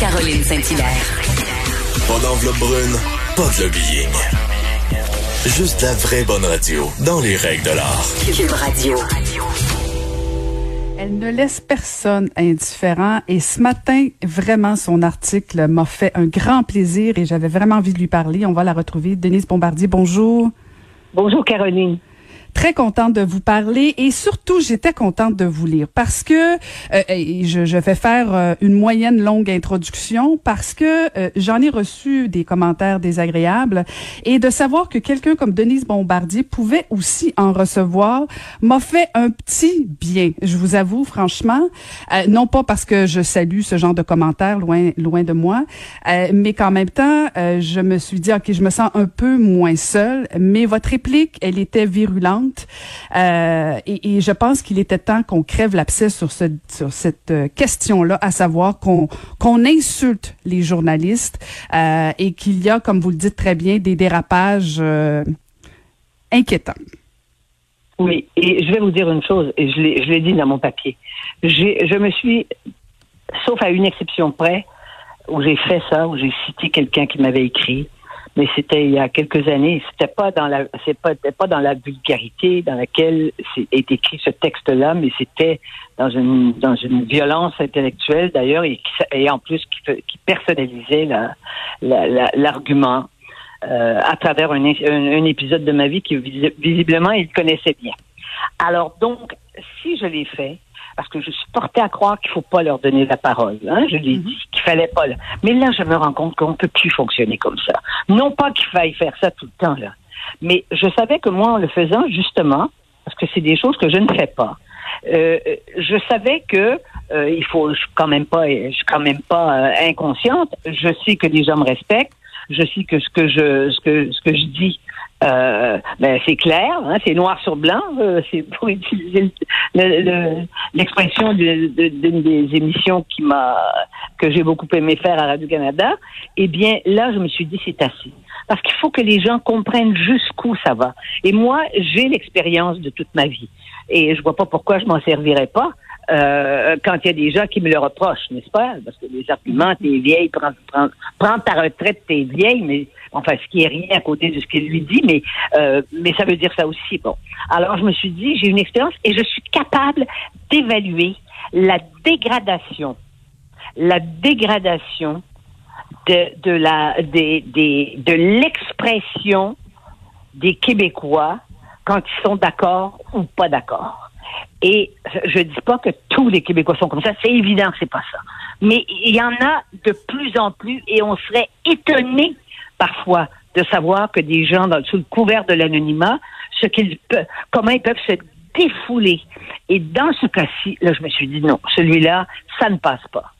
Caroline Saint-Hilaire. Pas d'enveloppe brune, pas de lobbying. Juste la vraie bonne radio, dans les règles de l'art. Cube Radio. Elle ne laisse personne indifférent et ce matin, vraiment, son article m'a fait un grand plaisir et j'avais vraiment envie de lui parler. On va la retrouver. Denise Bombardier, bonjour. Bonjour Caroline très contente de vous parler et surtout j'étais contente de vous lire parce que euh, je, je, vais faire euh, une moyenne longue introduction parce que euh, j'en ai reçu des commentaires désagréables et de savoir que quelqu'un comme Denise Bombardier pouvait aussi en recevoir m'a fait un petit bien. Je vous avoue franchement, non pas parce que je salue ce genre de commentaires loin loin de moi, mais qu'en même temps je me suis dit ok je me sens un peu moins seule. Mais votre réplique elle était virulente euh, et, je pense qu'il était temps qu'on crève l'abcès sur, ce, sur cette euh, question-là, à savoir qu'on qu'on insulte les journalistes euh, et qu'il y a, comme vous le dites très bien, des dérapages inquiétants. Oui, et je vais vous dire une chose, et je l'ai dit dans mon papier. Je me suis, sauf à une exception près, où j'ai fait ça, où j'ai cité quelqu'un qui m'avait écrit, mais c'était il y a quelques années. C'était pas dans la, c'est pas, pas dans la vulgarité dans laquelle est écrit ce texte-là, mais c'était dans une dans une violence intellectuelle d'ailleurs et, et en plus qui, qui personnalisait l'argument la, euh, à travers un, un, épisode de ma vie que visiblement il connaissait bien. Alors donc, si je l'ai fait, parce que je suis portée à croire qu'il faut pas leur donner la parole. Hein? Je l'ai mhm. dit qu'il fallait pas. Mais là, je me rends compte qu'on peut plus fonctionner comme ça. Non pas qu'il faille faire ça tout le temps là, mais je savais que moi, en le faisant justement, parce que c'est des choses que je ne fais pas. Euh, je savais que euh, il faut, je suis quand même pas, je suis quand même pas euh, inconsciente. Je sais que les gens me respectent. Je sais que ce que je, ce que, ce que je dis euh, ben, c'est clair, hein, c'est noir sur blanc. Euh, c'est pour utiliser l'expression d'une des émissions qui m'a que j'ai beaucoup aimé faire à Radio Canada. Eh bien, là, je me suis dit c'est assez, parce qu'il faut que les gens comprennent jusqu'où ça va. Et moi, j'ai l'expérience de toute ma vie, et je vois pas pourquoi je m'en servirais pas. Euh, quand il y a des gens qui me le reprochent, n'est-ce pas? Parce que les arguments, t'es vieille, prends, prends, prends ta retraite, t'es vieille, mais enfin, ce qui est rien à côté de ce qu'il lui dit, mais, euh, mais ça veut dire ça aussi. Bon. Alors, je me suis dit, j'ai une expérience et je suis capable d'évaluer la dégradation, la dégradation de, la, des, des, de l'expression des Québécois quand ils sont d'accord ou pas d'accord. Et je dis pas que tous les Québécois sont comme ça, c'est évident que c'est pas ça. Mais il y en a de plus en plus et on serait étonné parfois de savoir que des gens dans, sous le couvert de l'anonymat, ce qu'ils peuvent, comment ils peuvent se défouler. Et dans ce cas-ci, là, je me suis dit non, celui-là, ça ne passe pas.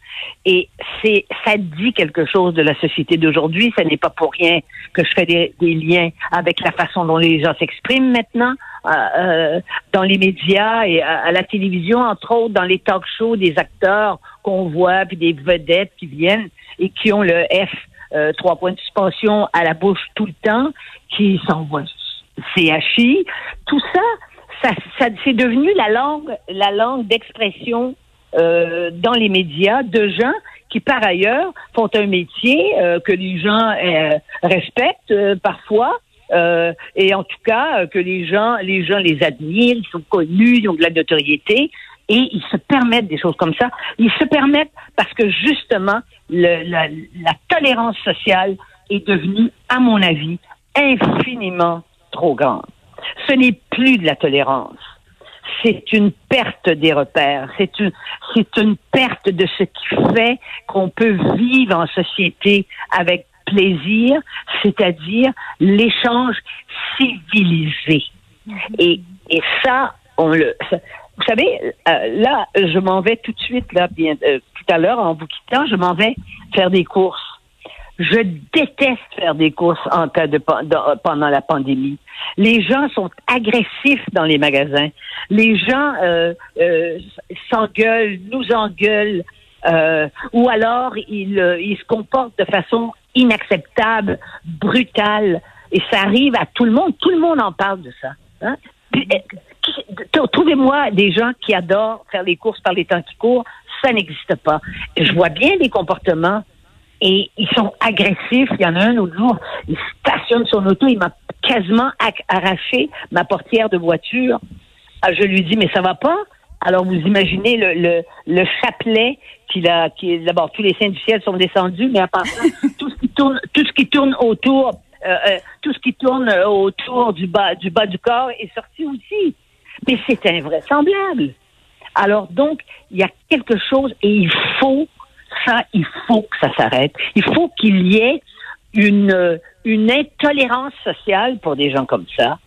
Et c'est, ça dit quelque chose de la société d'aujourd'hui. Ce n'est pas pour rien que je fais des, liens avec la façon dont les gens s'expriment maintenant euh, euh, dans les médias et à, la télévision, entre autres dans les talk shows des acteurs qu'on voit puis des vedettes qui viennent et qui ont le F euh, trois points de suspension à la bouche tout le temps, qui s'envoient CHI. Tout ça, ça, c'est devenu la langue, la langue d'expression euh, dans les médias de gens qui, par ailleurs, font un métier euh, que les gens respectent parfois. et en tout cas que les gens les gens les admirent, ils sont connus, ils ont de la notoriété et ils se permettent des choses comme ça. Ils se permettent parce que justement, le, la, la tolérance sociale est devenue, à mon avis, infiniment trop grande. Ce n'est plus de la tolérance. C'est une perte des repères. C'est une, c'est une perte de ce qui fait qu'on peut vivre en société avec plaisir, c'est-à-dire l'échange civilisé. Et, et ça, on le, vous savez, euh, là, je m'en vais tout de suite, là, bien, euh, tout à l'heure, en vous quittant, je m'en vais faire des courses. Je déteste faire des courses en cas de, pendant la pandémie. Les gens sont agressifs dans les magasins. Les gens euh, s'engueulent, nous engueulent, ou alors ils, ils se comportent de façon inacceptable, brutale. Et ça arrive à tout le monde. Tout le monde en parle de ça. Hein? Trouvez-moi des gens qui adorent faire les courses par les temps qui courent ça n'existe pas. Je vois bien les comportements et ils sont agressifs. Il y en a un autre jour, il stationne son auto, il m'a quasiment arraché ma portière de voiture. Ah, je lui dis, mais ça va pas? Alors, vous imaginez le, le, le chapelet qu'il a, qui d'abord, tous les saints du ciel sont descendus, mais à part ça, tout ce qui tourne, tout ce qui tourne autour, euh, euh, tout ce qui tourne autour du bas, du bas du corps est sorti aussi. Mais c'est invraisemblable. Alors, donc, il y a quelque chose et il faut ça, il faut que ça s'arrête. Il faut qu'il y ait une, une intolérance sociale pour des gens comme ça.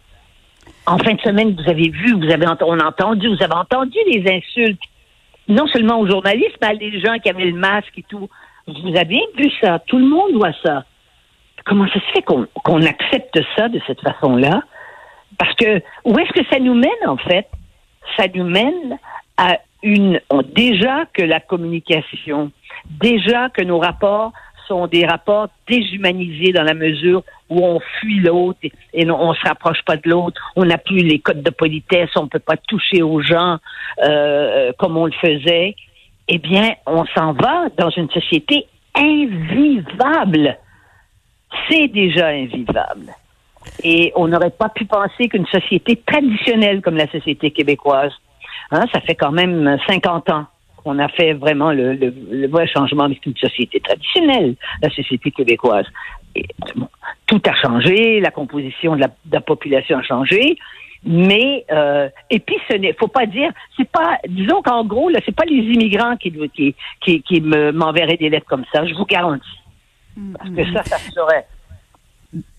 En fin de semaine, vous avez vu, vous avez on a entendu, vous avez entendu les insultes, non seulement aux journalistes, mais à des gens qui avaient le masque et tout. Vous avez bien vu ça. Tout le monde voit ça. Comment ça se fait qu'on accepte ça de cette façon-là? Parce que où est-ce que ça nous mène, en fait? Ça nous mène à une, déjà que la communication, déjà que nos rapports sont des rapports déshumanisés dans la mesure où on fuit l'autre et, on ne se rapproche pas de l'autre. On n'a plus les codes de politesse, on peut pas toucher aux gens euh, comme on le faisait. Eh bien, on s'en va dans une société invivable. C'est déjà invivable. Et on n'aurait pas pu penser qu'une société traditionnelle comme la société québécoise, hein, ça fait quand même 50 ans qu'on a fait vraiment le, vrai changement avec une société traditionnelle, la société québécoise. Tout a changé, la composition de la, population a changé, mais euh, et puis ce n'est faut pas dire c'est pas disons qu'en gros là c'est pas les immigrants qui qui qui, qui m'enverraient des lettres comme ça je vous garantis parce que ça ça serait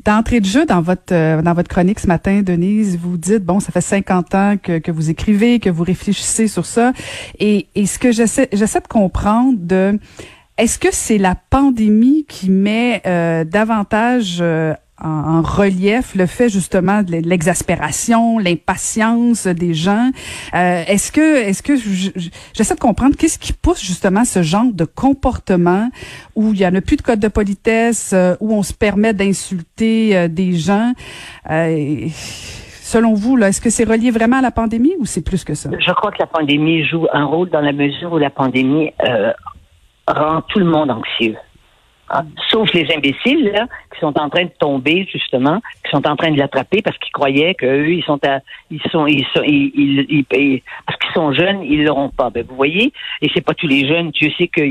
D'entrée de jeu dans votre euh, dans votre chronique ce matin, Denise, vous dites bon, ça fait 50 ans que, que vous écrivez, que vous réfléchissez sur ça, et, et ce que j'essaie j'essaie de comprendre de est-ce que c'est la pandémie qui met euh, davantage euh, en, relief le fait justement de l'exaspération, l'impatience des gens. Euh, est-ce que, est-ce que j'essaie de comprendre qu'est-ce qui pousse justement ce genre de comportement où il y en a plus de code de politesse, euh, où on se permet d'insulter euh, des gens? Selon vous, là, est-ce que c'est relié vraiment à la pandémie ou c'est plus que ça? Je crois que la pandémie joue un rôle dans la mesure où la pandémie rend tout le monde anxieux. Ah, sauf les imbéciles là, sont en train de tomber justement, qui sont en train de l'attraper parce qu'ils croyaient qu'eux ils sont à, ils sont ils sont ils, ils, parce qu'ils sont jeunes ils l'auront pas. Ben vous voyez et c'est pas tous les jeunes. Dieu sait que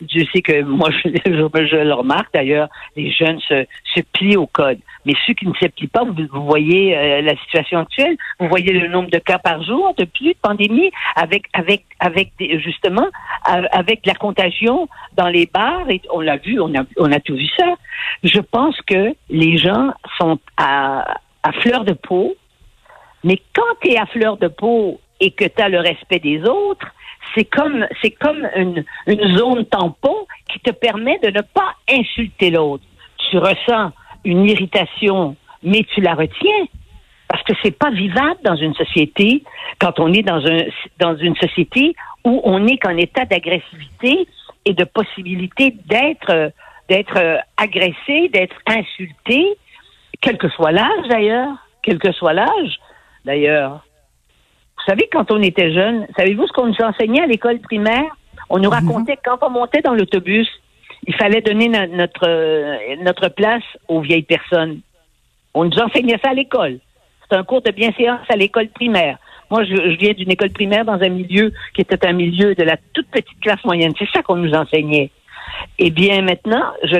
Dieu sait que moi je, je, le remarque d'ailleurs les jeunes se se plient au code. Mais ceux qui ne s'appliquent pas, vous, voyez euh, la situation actuelle, vous voyez le nombre de cas par jour depuis de pandémie, avec avec avec justement avec la contagion dans les bars. Et on l'a vu, on a on a tout vu ça. Je pense que les gens sont à, à fleur de peau, mais quand tu es à fleur de peau et que tu as le respect des autres, c'est comme c'est comme une, une zone tampon qui te permet de ne pas insulter l'autre. Tu ressens une irritation, mais tu la retiens parce que c'est pas vivable dans une société quand on est dans un dans une société où on est qu'en état d'agressivité et de possibilité d'être d'être agressé, d'être insulté, quel que soit l'âge d'ailleurs, quel que soit l'âge d'ailleurs. Vous savez, quand on était jeune, savez-vous ce qu'on nous enseignait à l'école primaire? On nous mhm. racontait quand on montait dans l'autobus, il fallait donner notre, euh, notre place aux vieilles personnes. On nous enseignait ça à l'école. C'est un cours de bienséance à l'école primaire. Moi, je, je viens d'une école primaire dans un milieu qui était un milieu de la toute petite classe moyenne. C'est ça qu'on nous enseignait. Eh bien, maintenant, je,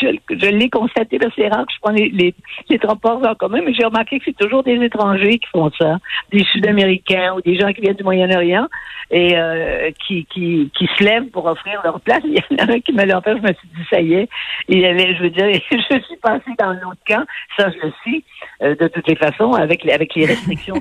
je, l'ai constaté, c'est rare que je prends les, les, transports en commun, mais j'ai remarqué que c'est toujours des étrangers qui font ça, des Sud-Américains ou des gens qui viennent du Moyen-Orient et euh, qui, qui, qui se lèvent pour offrir leur place. Il y en a un qui me l'a je me suis dit, ça y est, il avait, je veux dire, je suis passé dans l'autre camp, ça je le sais, euh, de toutes les façons, avec, les, avec les restrictions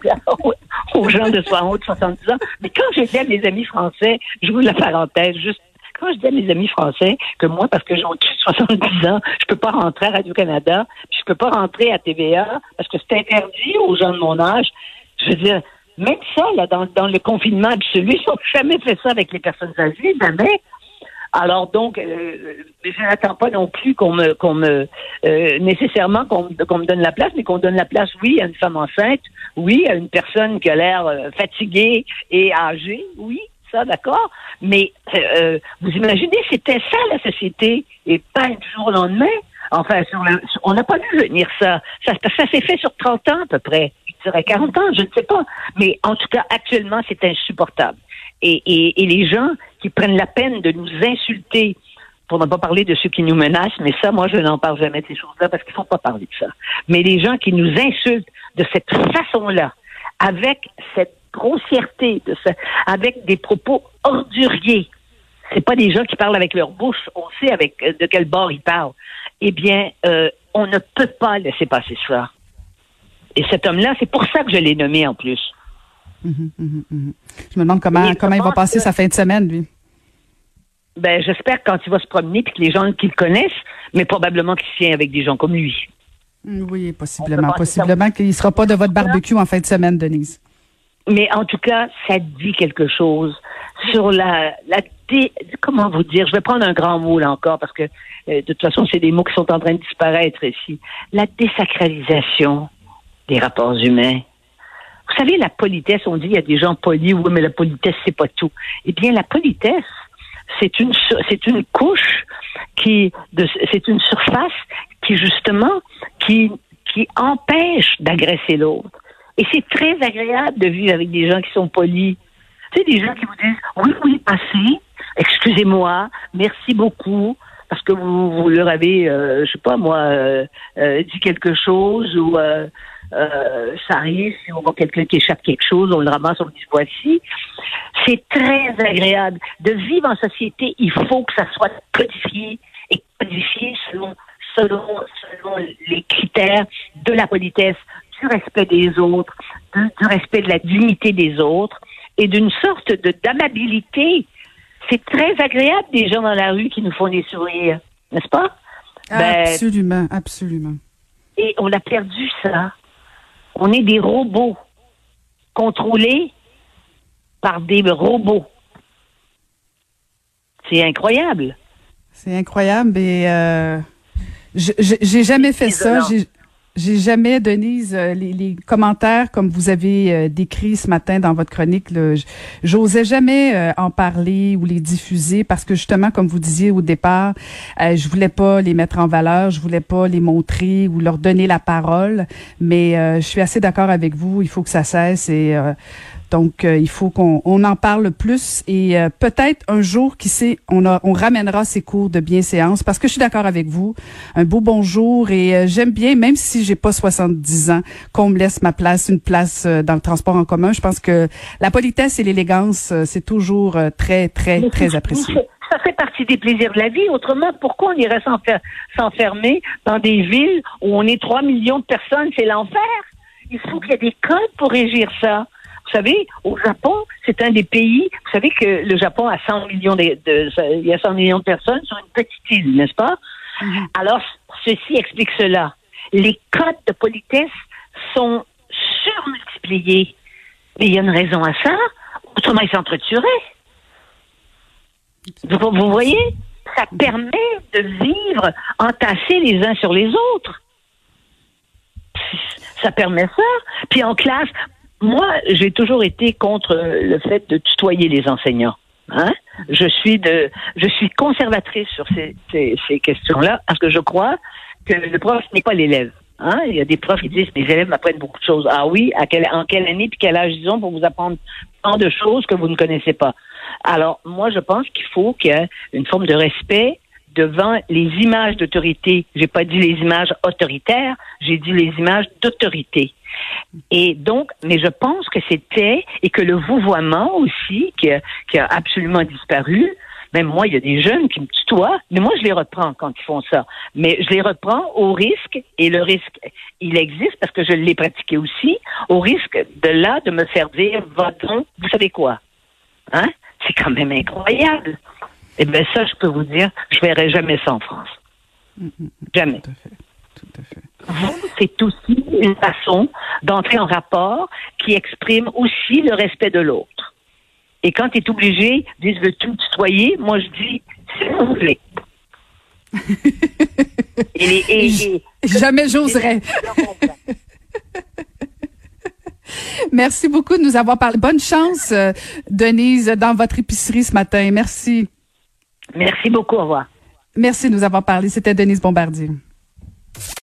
aux gens de 60 de 70 ans. Mais quand j'étais à mes amis français, je vous la parenthèse, juste quand je dis à mes amis français que moi, parce que j'ai 70 ans, je peux pas rentrer à Radio-Canada, puis je peux pas rentrer à TVA, parce que c'est interdit aux gens de mon âge, je veux dire, même ça, là, dans, dans le confinement absolu, ils n'ont jamais fait ça avec les personnes âgées, jamais. Alors donc, euh, je n'attends pas non plus qu'on me, me euh, nécessairement qu'on, qu'on me donne la place, mais qu'on donne la place, oui, à une femme enceinte, oui, à une personne qui a l'air euh, fatiguée et âgée, oui, ça, d'accord? Mais euh, euh, vous imaginez, c'était ça la société, et pas du jour au lendemain. Enfin, on n'a pas vu venir ça. Ça, ça s'est fait sur 30 ans à peu près. Je dirais 40 ans, je ne sais pas. Mais en tout cas, actuellement, c'est insupportable. Et, et, et les gens qui prennent la peine de nous insulter pour ne pas parler de ceux qui nous menacent, mais ça, moi, je n'en parle jamais de ces choses-là parce qu'il ne faut pas parler de ça. Mais les gens qui nous insultent de cette façon-là, avec cette grossièreté, de ce, avec des propos orduriers, c'est pas des gens qui parlent avec leur bouche, on sait avec euh, de quel bord ils parlent. Eh bien, euh, on ne peut pas laisser passer ça. Et cet homme-là, c'est pour ça que je l'ai nommé en plus. Mhm, mhm, mhm. Je me demande comment, comment il va passer sa fin de semaine, lui. Ben, j'espère quand il va se promener puis que les gens qui le connaissent, mais probablement qu'il tient avec des gens comme lui. Oui, possiblement. Possiblement qu'il ne sera pas de votre barbecue en fin de semaine, Denise. Mais en tout cas, ça dit quelque chose sur la, la comment vous dire, je vais prendre un grand mot là encore parce que euh, de toute façon, c'est des mots qui sont en train de disparaître ici. La désacralisation des rapports humains. Vous savez, la politesse, on dit il y a des gens polis, oui, mais la politesse, c'est pas tout. Eh bien, la politesse, c'est une c'est une couche qui c'est une surface qui justement qui qui empêche d'agresser l'autre. Et c'est très agréable de vivre avec des gens qui sont polis. Tu sais, des gens qui vous disent oui, oui, passez, excusez-moi, merci beaucoup, parce que vous, leur avez, euh, je sais pas moi, euh, euh, dit quelque chose ou euh, ça arrive, si on voit quelqu'un qui échappe quelque chose, on le ramasse, on le dit voici. C'est très agréable. De vivre en société, il faut que ça soit codifié et codifié selon, selon, selon les critères de la politesse, du respect des autres, du respect de la dignité des autres et d'une sorte de d'amabilité. C'est très agréable des gens dans la rue qui nous font des sourires, n'est-ce pas? Ben, absolument, absolument. Et on a perdu ça. On est des robots contrôlés par des robots. C'est incroyable. C'est incroyable et euh, j'ai jamais fait ça. J'ai jamais, Denise, euh, les, les, commentaires comme vous avez euh, décrit ce matin dans votre chronique, j'osais jamais euh, en parler ou les diffuser parce que justement, comme vous disiez au départ, je voulais pas les mettre en valeur, je voulais pas les montrer ou leur donner la parole. Mais je suis assez d'accord avec vous, il faut que ça cesse et donc, euh, il faut qu'on on en parle plus et euh, peut-être un jour, qui sait, on, a, on ramènera ces cours de bienséance parce que je suis d'accord avec vous. Un beau bonjour et euh, j'aime bien, même si j'ai pas 70 ans, qu'on me laisse ma place, une place dans le transport en commun. Je pense que la politesse et l'élégance, c'est toujours très, très, très apprécié. Ça fait partie des plaisirs de la vie. Autrement, pourquoi on irait s'enfermer dans des villes où on est 3 millions de personnes? C'est l'enfer? Il faut qu'il y ait des codes pour régir ça. Vous savez, au Japon, c'est un des pays, vous savez que le Japon a 100 millions de, il y a 100 millions de personnes sur une petite île, n'est-ce pas? Mm-hmm. Alors, ceci explique cela. Les codes de politesse sont surmultipliés. Mais il y a une raison à ça. Autrement, ils s'entretueraient. Vous, vous voyez? Ça permet de vivre entassés les uns sur les autres. Ça permet ça. Puis en classe, moi, j'ai toujours été contre le fait de tutoyer les enseignants. Hein? Je suis de, je suis conservatrice sur ces, ces, questions-là parce que je crois que le prof n'est pas l'élève. Hein? Il y a des profs qui disent mes élèves m'apprennent beaucoup de choses. Ah oui, à quelle, en quelle année puis quel âge ils ont pour vous apprendre tant de choses que vous ne connaissez pas. Alors moi, je pense qu'il faut qu'il y ait une forme de respect devant les images d'autorité. J'ai pas dit les images autoritaires, j'ai dit les images d'autorité. Et donc, mais je pense que c'était, et que le vouvoiement aussi, qui a, absolument disparu, même moi, il y a des jeunes qui me tutoient, mais moi, je les reprends quand ils font ça. Mais je les reprends au risque, et le risque, il existe parce que je l'ai pratiqué aussi, au risque de là, de me faire dire, va vous savez quoi? Hein? C'est quand même incroyable. Eh bien, ça, je peux vous dire, je verrai jamais ça en France. Mm, mm, mm. Jamais. Tout à fait. Tout à fait c'est aussi une façon d'entrer en rapport qui exprime aussi le respect de l'autre. Et quand tu es obligé, disent veux tout tutoyer, moi je dis c'est vous voulez. et, Jamais j'oserais. Merci beaucoup de nous avoir parlé. Bonne chance, euh, Denise, dans votre épicerie ce matin. Merci. Merci beaucoup. Au revoir. Merci de nous avoir parlé. C'était Denise Bombardier.